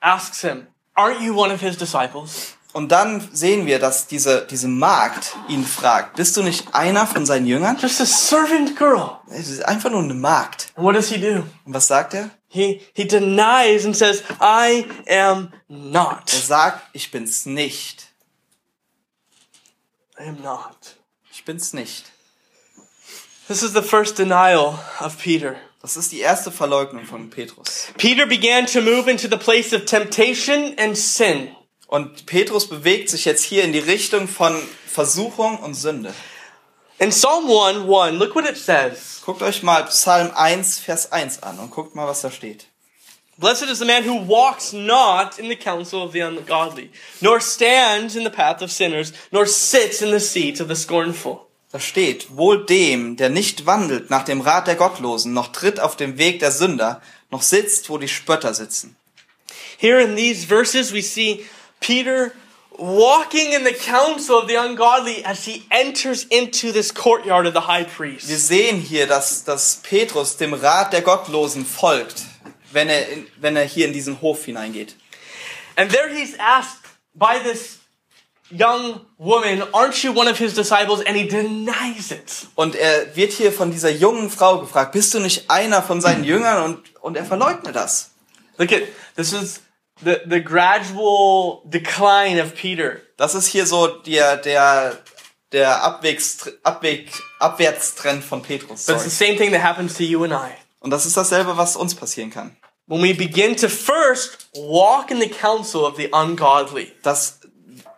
asks him, Aren't you one of his disciples? Und dann sehen wir, dass diese, diese Magd ihn fragt, bist du nicht einer von seinen Jüngern? Just a servant girl. Es ist einfach nur eine Magd. And what does he do? Und was sagt er? He, he denies and says, I am Er not. sagt, ich bin's nicht. I am not. Ich bin's nicht. This is the first denial of Peter. Das ist die erste Verleugnung von Petrus. Peter began to move into the place of temptation and sin. Und Petrus bewegt sich jetzt hier in die Richtung von Versuchung und Sünde. In Psalm 1 1, look what it says. Guckt euch mal Psalm 1, Vers 1 an und guckt mal, was da steht. Blessed is the man who walks not in the counsel of the ungodly, nor stands in the path of sinners, nor sits in the seat of the scornful. Da steht, wohl dem, der nicht wandelt nach dem Rat der Gottlosen, noch tritt auf dem Weg der Sünder, noch sitzt, wo die Spötter sitzen. Here in these verses, we see Peter walking in the counsel of the ungodly as he enters into this courtyard of the high Wir priest. sehen hier, dass, dass Petrus dem Rat der Gottlosen folgt, wenn er, wenn er hier in diesen Hof hineingeht. And there he's asked by this young woman, Aren't you one of his disciples? And he denies it. Und er wird hier von dieser jungen Frau gefragt, bist du nicht einer von seinen Jüngern? Und, und er verleugnet das. Look at this is the, the gradual decline of Peter. Das ist hier so der, der, der Abwegs, Abweg, Abwärtstrend von Petrus. But it's the Sorry. same thing that happens to you and I. Und das ist dasselbe, was uns passieren kann. When we begin to first walk in the counsel of the ungodly. Das,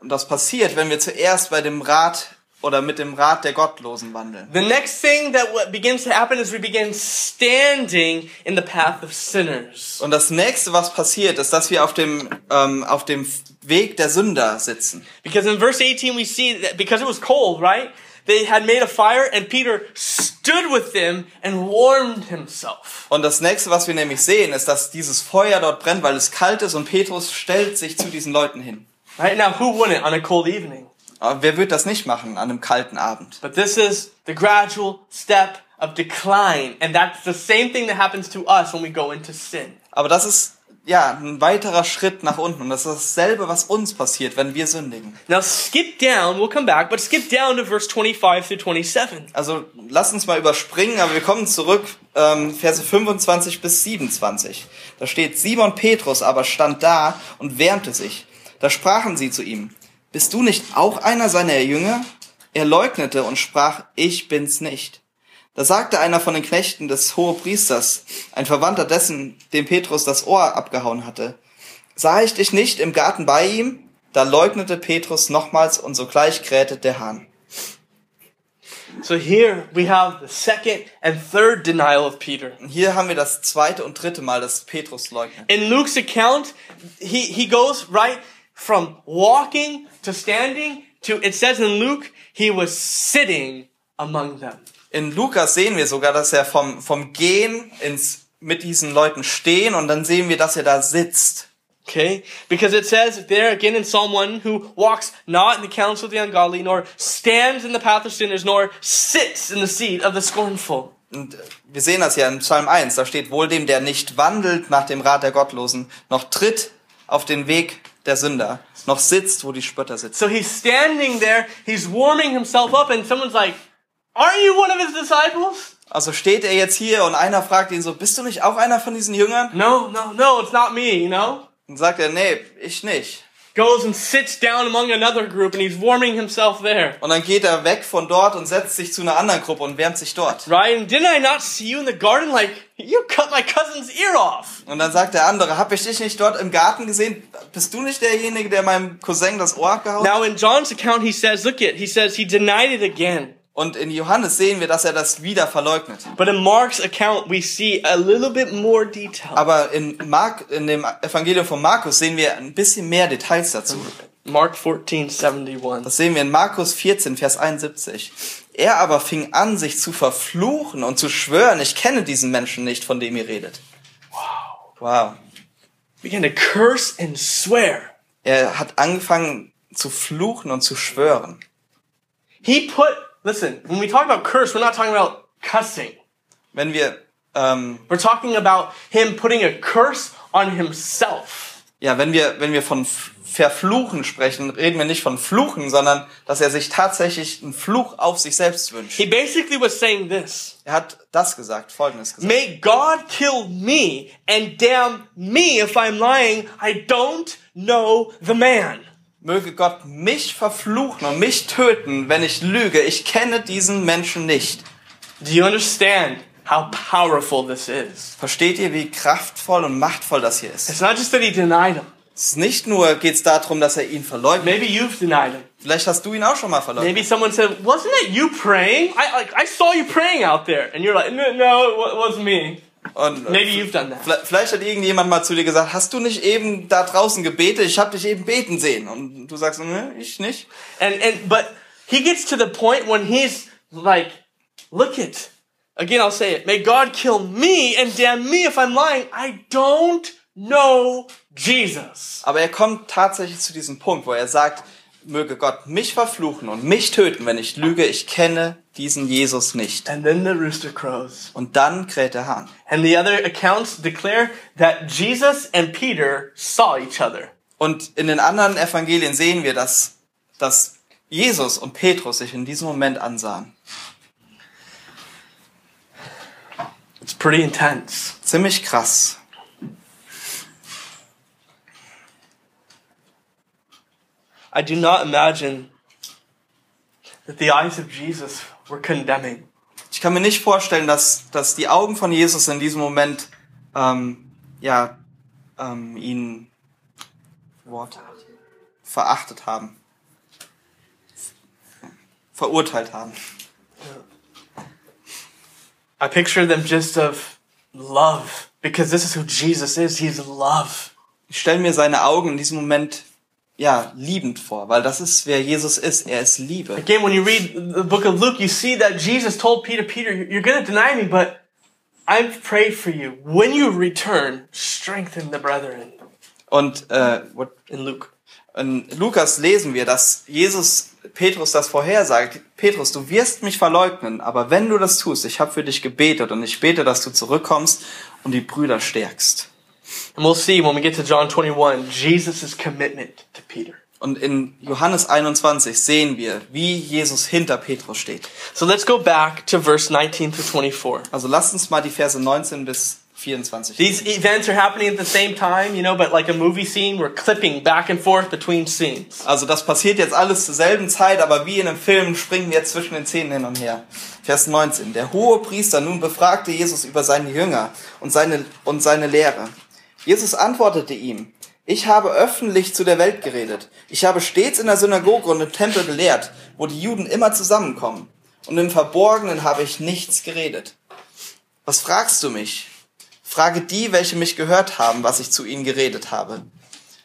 das passiert, wenn wir zuerst bei dem Rat oder mit dem Rat der Gottlosen wandeln. The next thing that what begins to happen is we begin standing in the path of sinners. Und das nächste, was passiert, ist, dass wir auf dem, ähm, auf dem Weg der Sünder sitzen. Because in verse 18 we see that because it was cold, right? They had made a fire and Peter stood with them and warmed himself. Und das nächste, was wir nämlich sehen, ist, dass dieses Feuer dort brennt, weil es kalt ist und Petrus stellt sich zu diesen Leuten hin. Right now, who wouldn't on a cold evening? Aber wer wird das nicht machen an einem kalten Abend? But this is the gradual step of decline. And that's the same thing that happens to us when we go into sin. Aber das ist ja, ein weiterer Schritt nach unten. Und das ist dasselbe, was uns passiert, wenn wir sündigen. Now skip down, we'll come back, but skip down to verse 25 through 27. Also lass uns mal überspringen, aber wir kommen zurück, ähm, Verse 25 bis 27. Da steht, Simon Petrus aber stand da und wärmte sich. Da sprachen sie zu ihm, bist du nicht auch einer seiner Jünger? Er leugnete und sprach, ich bin's nicht. Da sagte einer von den Knechten des Hohepriesters, ein Verwandter dessen, dem Petrus das Ohr abgehauen hatte, sah ich dich nicht im Garten bei ihm? Da leugnete Petrus nochmals und sogleich krähte der Hahn. So here we have the second and third denial of Peter. Hier haben wir das zweite und dritte Mal, dass Petrus leugnet. In Luke's account, he, he goes right from walking to standing to, it says in Luke, he was sitting among them. In Lukas sehen wir sogar, dass er vom, vom Gehen ins, mit diesen Leuten stehen und dann sehen wir, dass er da sitzt. Okay? Because it says there again in Psalm 1, who walks not in the counsel of the ungodly, nor stands in the path of sinners, nor sits in the seat of the scornful. Und äh, wir sehen das ja in Psalm 1, da steht wohl dem, der nicht wandelt nach dem Rat der Gottlosen, noch tritt auf den Weg der Sünder, noch sitzt, wo die Spötter sitzen. So he's standing there, he's warming himself up, and someone's like, Aren't you one of his disciples? Also steht er jetzt hier und einer fragt ihn so, bist du nicht auch einer von diesen Jüngern? No, no, no, it's not me, you know? Und sagt er, nee, ich nicht. Goes and sits down among another group and he's warming himself there. Und dann geht er weg von dort und setzt sich zu einer anderen Gruppe und wärmt sich dort. Right? And didn't I not see you in the garden? Like, you cut my cousin's ear off. Und dann sagt der andere, hab ich dich nicht dort im Garten gesehen? Bist du nicht derjenige, der meinem Cousin das Ohr abgehauen hat? Now in John's account, he says, look at, he says he denied it again. Und in Johannes sehen wir, dass er das wieder verleugnet. But in Mark's account, we see a little bit more detail. Aber in, Mark, in dem Evangelium von Markus sehen wir ein bisschen mehr Details dazu. Mark 14, 71. Das sehen wir in Markus 14, Vers 71. Er aber fing an, sich zu verfluchen und zu schwören, ich kenne diesen Menschen nicht, von dem ihr redet. Wow. Began to curse and swear. Er hat angefangen zu fluchen und zu schwören. He put, listen, when we talk about curse, we're not talking about cussing. Wenn wir, ähm, We're talking about him putting a curse on himself. ja, wenn wir, wenn wir von Verfluchen sprechen, reden wir nicht von Fluchen, sondern dass er sich tatsächlich einen Fluch auf sich selbst wünscht. He basically was saying this. Er hat das gesagt, Folgendes gesagt. May God kill me and damn me if I'm lying. I don't know the man. Möge Gott mich verfluchen und mich töten, wenn ich lüge. Ich kenne diesen Menschen nicht. Do you understand how powerful this is? Versteht ihr, wie kraftvoll und machtvoll das hier ist? It's not just that he denied him. Es ist nicht nur geht es darum, dass er ihn verleugnet. Maybe you've denied him. Vielleicht hast du ihn auch schon mal verleugnet. Maybe someone said, "Wasn't it you praying? I like I saw you praying out there," and you're like, "No, no, it wa- wasn't me." Und Maybe you've done that. Vle- Vielleicht hat irgendjemand mal zu dir gesagt, hast du nicht eben da draußen gebetet? Ich habe dich eben beten sehen. Und du sagst, ne, ich nicht. And and but he gets to the point when he's like, "Look it." Again, I'll say it. May God kill me and damn me if I'm lying. I don't know Jesus. Aber er kommt tatsächlich zu diesem Punkt, wo er sagt, möge Gott mich verfluchen und mich töten, wenn ich lüge. Ich kenne diesen Jesus nicht. And then the rooster crows. Und dann kräht der Hahn. And the other accounts declare that Jesus and Peter saw each other. Und in den anderen Evangelien sehen wir, dass, dass Jesus und Petrus sich in diesem Moment ansahen. It's pretty intense. Ziemlich krass. I do not imagine that the eyes of Jesus were condemning. Ich kann mir nicht vorstellen, dass, dass die Augen von Jesus in diesem Moment ähm, ja, ähm, ihn Wort, verachtet haben. Verurteilt haben. I picture them just of love because this is who Jesus is. He's love. Ich stelle mir seine Augen in diesem Moment ja liebend vor, weil das ist, wer Jesus ist. Er ist Liebe. Again, when you read the book of Luke, you see that Jesus told Peter, Peter, you're going to deny me, but I've prayed for you. When you return, strengthen the brethren. Und äh, what, In Luke. in Lukas lesen wir, dass Jesus Petrus das vorhersagt. Petrus, du wirst mich verleugnen, aber wenn du das tust, ich habe für dich gebetet und ich bete, dass du zurückkommst und die Brüder stärkst. And we'll see when we get to John 21, Jesus' commitment to Peter. Und in Johannes 21 sehen wir, wie Jesus hinter Petrus steht. So let's go back to verse 19 through 24. Also lasst uns mal die Verse 19 bis 24. These events are happening at the same time, you know, but like a movie scene, we're clipping back and forth between scenes. Also das passiert jetzt alles zur selben Zeit, aber wie in einem Film springen wir zwischen den Szenen hin und her. Vers 19. Der hohe Priester nun befragte Jesus über seine Jünger und seine, und seine Lehre. Jesus antwortete ihm, ich habe öffentlich zu der Welt geredet. Ich habe stets in der Synagoge und im Tempel gelehrt, wo die Juden immer zusammenkommen. Und im Verborgenen habe ich nichts geredet. Was fragst du mich? Frage die, welche mich gehört haben, was ich zu ihnen geredet habe.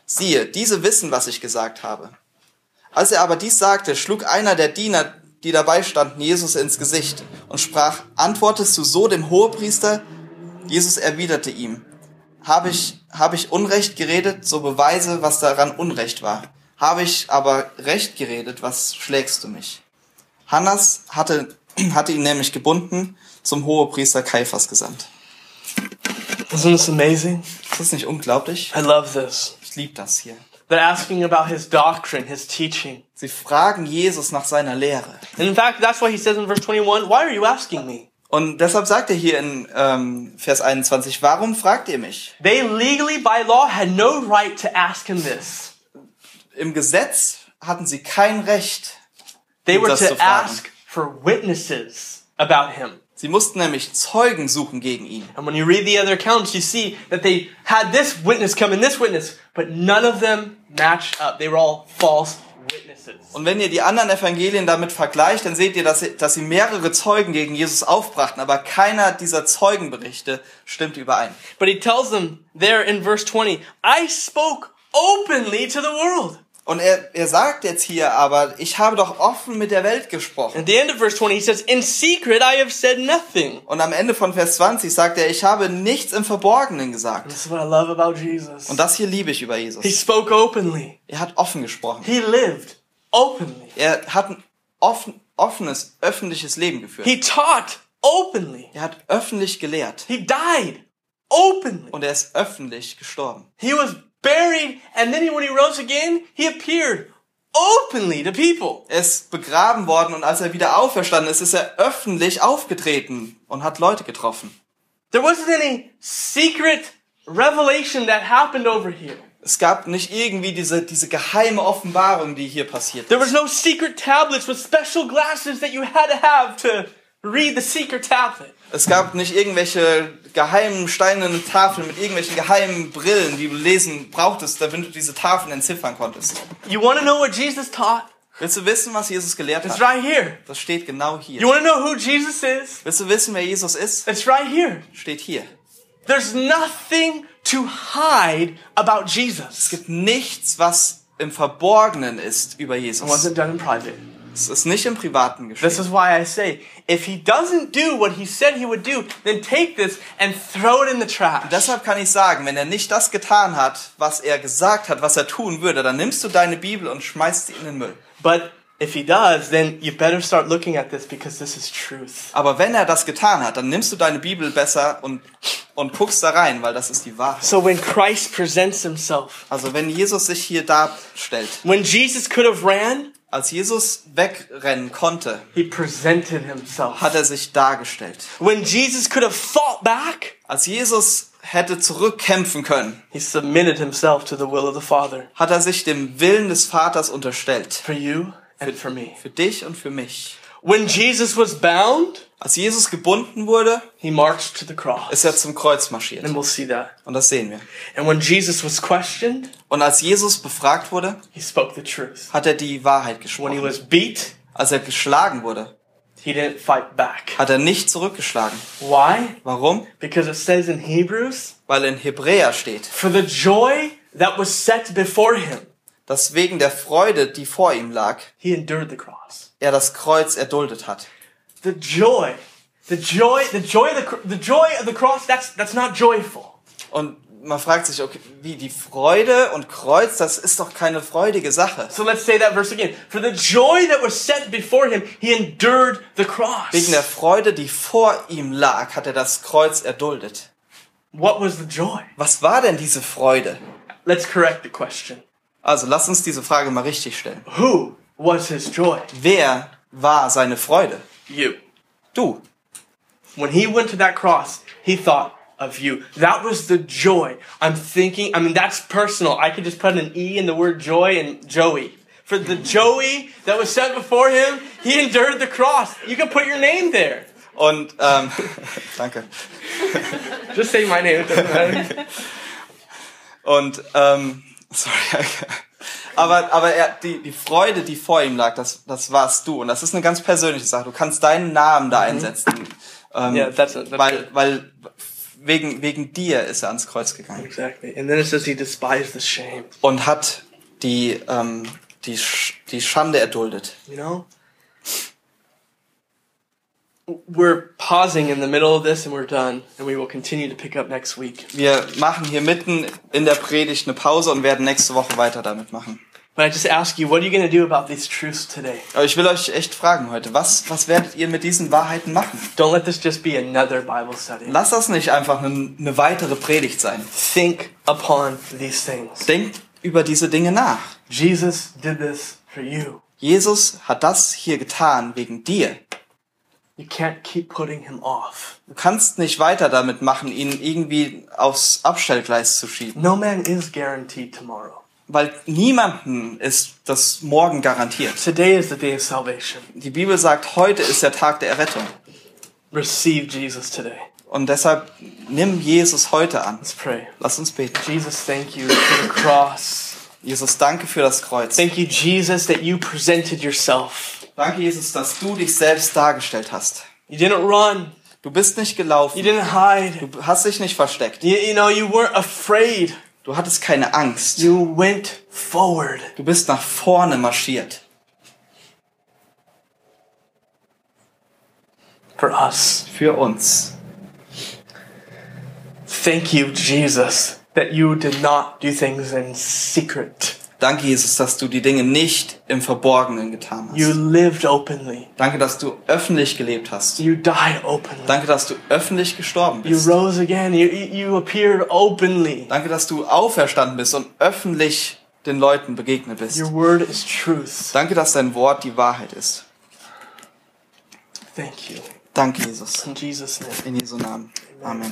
Siehe, diese wissen, was ich gesagt habe. Als er aber dies sagte, schlug einer der Diener, die dabei standen, Jesus ins Gesicht und sprach, antwortest du so dem Hohepriester? Jesus erwiderte ihm, habe ich, habe ich Unrecht geredet, so beweise, was daran Unrecht war. Habe ich aber Recht geredet, was schlägst du mich? Hannas hatte, hatte ihn nämlich gebunden, zum Hohepriester Kaiphas gesandt. Isn't this amazing? Ist das nicht unglaublich? I love this. Ich liebe das hier. They're asking about his doctrine, his teaching. Sie fragen Jesus nach seiner Lehre. And in fact, that's why he says in verse 21, Why are you asking me? Und deshalb sagt er hier in ähm, Vers 21, warum fragt ihr mich? They legally, by law, had no right to ask him this. Im Gesetz hatten sie kein Recht. They were to zu fragen. ask for witnesses about him. Sie mussten nämlich Zeugen suchen gegen ihn. And when you read the other accounts, you see that they had this witness come and this witness, but none of them matched up. They were all false. Und wenn ihr die anderen Evangelien damit vergleicht, dann seht ihr, dass sie, dass sie mehrere Zeugen gegen Jesus aufbrachten, aber keiner dieser Zeugenberichte stimmt überein. But he tells them there in verse 20, I spoke openly to the world. Und er, er sagt jetzt hier aber, ich habe doch offen mit der Welt gesprochen. At the end of verse 20, he says, In secret I have said nothing. Und am Ende von Vers 20 sagt er, ich habe nichts im Verborgenen gesagt. This is what I love about Jesus. Und das hier liebe ich über He Jesus. spoke openly. Er hat offen gesprochen. He lived openly. Er hat ein offen, offenes, öffentliches Leben geführt. He taught openly. Er hat öffentlich gelehrt. He died openly. Und er ist öffentlich gestorben. He was buried, and then he, when he rose again, he appeared openly to people. Er ist begraben worden und als er wieder auferstanden ist, ist er öffentlich aufgetreten und hat Leute getroffen. There wasn't any secret revelation that happened over here. Es gab nicht irgendwie diese, diese geheime Offenbarung, die hier passiert There was ist. no secret tablets with special glasses that you had to have to read the secret tablet. Es gab nicht irgendwelche geheimen steinernen Tafeln mit irgendwelchen geheimen Brillen, die du lesen brauchtest, damit du diese Tafeln entziffern konntest. You want to know what Jesus taught? Willst du wissen, was Jesus gelehrt It's hat? right here. Das steht genau You hier. want to know who Jesus is? Willst du wissen, wer Jesus ist? It's right here. Steht hier. There's nothing to hide about Es Jesus. gibt nichts, was im Verborgenen ist über Jesus. wasn't done in private. Es ist nicht im Privaten This geschehen. is why I say, if he doesn't do what he said he would do, then take this and throw it in the trash. Deshalb kann ich sagen, wenn er nicht das getan hat, was er gesagt hat, was er tun würde, dann nimmst du deine Bibel und schmeißt sie in den Müll. But if he does, then you better start looking at this because this is truth. Aber wenn er das getan hat, dann nimmst du deine Bibel besser und, und guckst da rein, weil das ist die Wahrheit. So when Christ presents himself, Also wenn Jesus sich hier darstellt, when Jesus could have ran, als Jesus wegrennen konnte, he presented himself. hat er sich dargestellt. When Jesus could have fought back, Als Jesus hätte zurückkämpfen können, he submitted himself to the will of the Father hat er sich dem Willen des Vaters unterstellt. for you and for me. Für dich und für mich. When Jesus was bound, Als Jesus gebunden wurde, he marched to the cross. ist er zum Kreuz marschiert. And we'll see that. Und das sehen wir. And when Jesus was questioned, Und als Jesus befragt wurde, he spoke the truth. hat er die Wahrheit When he gesprochen. was beat, Als er geschlagen wurde, he didn't fight back. hat er nicht zurückgeschlagen. Why? Warum? Because it says in Hebrews, Weil in Hebräer steht, for the joy that was set before him, dass wegen der Freude, die vor ihm lag, he endured the cross. er das Kreuz erduldet hat. The joy, the joy, the joy of the, the joy of the cross, that's, that's not joyful. Und man fragt sich, okay, wie die Freude und Kreuz, das ist doch keine freudige Sache. So let's say that verse again. For the joy that was set before him, he endured the cross. Wegen der Freude, die vor ihm lag, hat er das Kreuz erduldet. What was the joy? Was war denn diese Freude? Let's correct the question. Also lass uns diese Frage mal richtig stellen. Who was his joy? Wer war seine Freude? You. Du. When he went to that cross, he thought of you. That was the joy. I'm thinking, I mean, that's personal. I could just put an E in the word joy and Joey. For the Joey that was set before him, he endured the cross. You can put your name there. Und ähm, danke. Just say my name. It doesn't matter. Und ähm, sorry. Aber, aber er, die, die Freude, die vor ihm lag, das, das warst du. Und das ist eine ganz persönliche Sache. Du kannst deinen Namen da einsetzen. Ähm, Yeah, that's- that's weil, weil wegen, wegen dir ist er ans Kreuz gegangen. exactly. And then it says he despised the shame. Und hat die, ähm, die, die Schande erduldet. You know? We're pausing in the middle of this and we're done. And we will continue to pick up next week. Wir machen hier mitten in der Predigt eine Pause und werden nächste Woche weiter damit machen. But I just ask you, what are you going to do about these truths today? Aber ich will euch echt fragen heute, was, was werdet ihr mit diesen Wahrheiten machen? Don't let this just be another Bible study. Lass das nicht einfach eine, eine weitere Predigt sein. Think upon these things. Denkt über diese Dinge nach. Jesus did this for you. Jesus hat das hier getan wegen dir. You can't keep putting him off. Du kannst nicht weiter damit machen, ihn irgendwie aufs Abstellgleis zu schieben. No man is guaranteed tomorrow. Weil niemanden ist das morgen garantiert. Today is the day of salvation. Die Bibel sagt, heute ist der Tag der Errettung. Receive Jesus today. Und deshalb nimm Jesus heute an. Let's pray. Lass uns beten. Jesus, thank you for the cross. Jesus, danke für das Kreuz. Thank you, Jesus, that you presented yourself. Danke, Jesus, dass du dich selbst dargestellt hast. You didn't run. Du bist nicht You gelaufen. didn't hide. Du hast dich nicht versteckt. You, you know, you weren't afraid. Du hattest keine Angst. You went forward. Du bist nach vorne marschiert. For us. Für uns. Thank you, Jesus, that you did not do things in secret. Danke, Jesus, dass du die Dinge nicht im Verborgenen getan You hast. lived openly. Danke, dass du öffentlich gelebt hast. You died openly. Danke, dass du öffentlich gestorben You bist. rose again. You, you appeared openly. Danke, dass du auferstanden bist und öffentlich den Leuten begegnet bist. Your word is truth. Danke, dass dein Wort die Wahrheit ist. Thank you. Danke, Jesus. In Jesus' name. In Jesu Namen. Amen.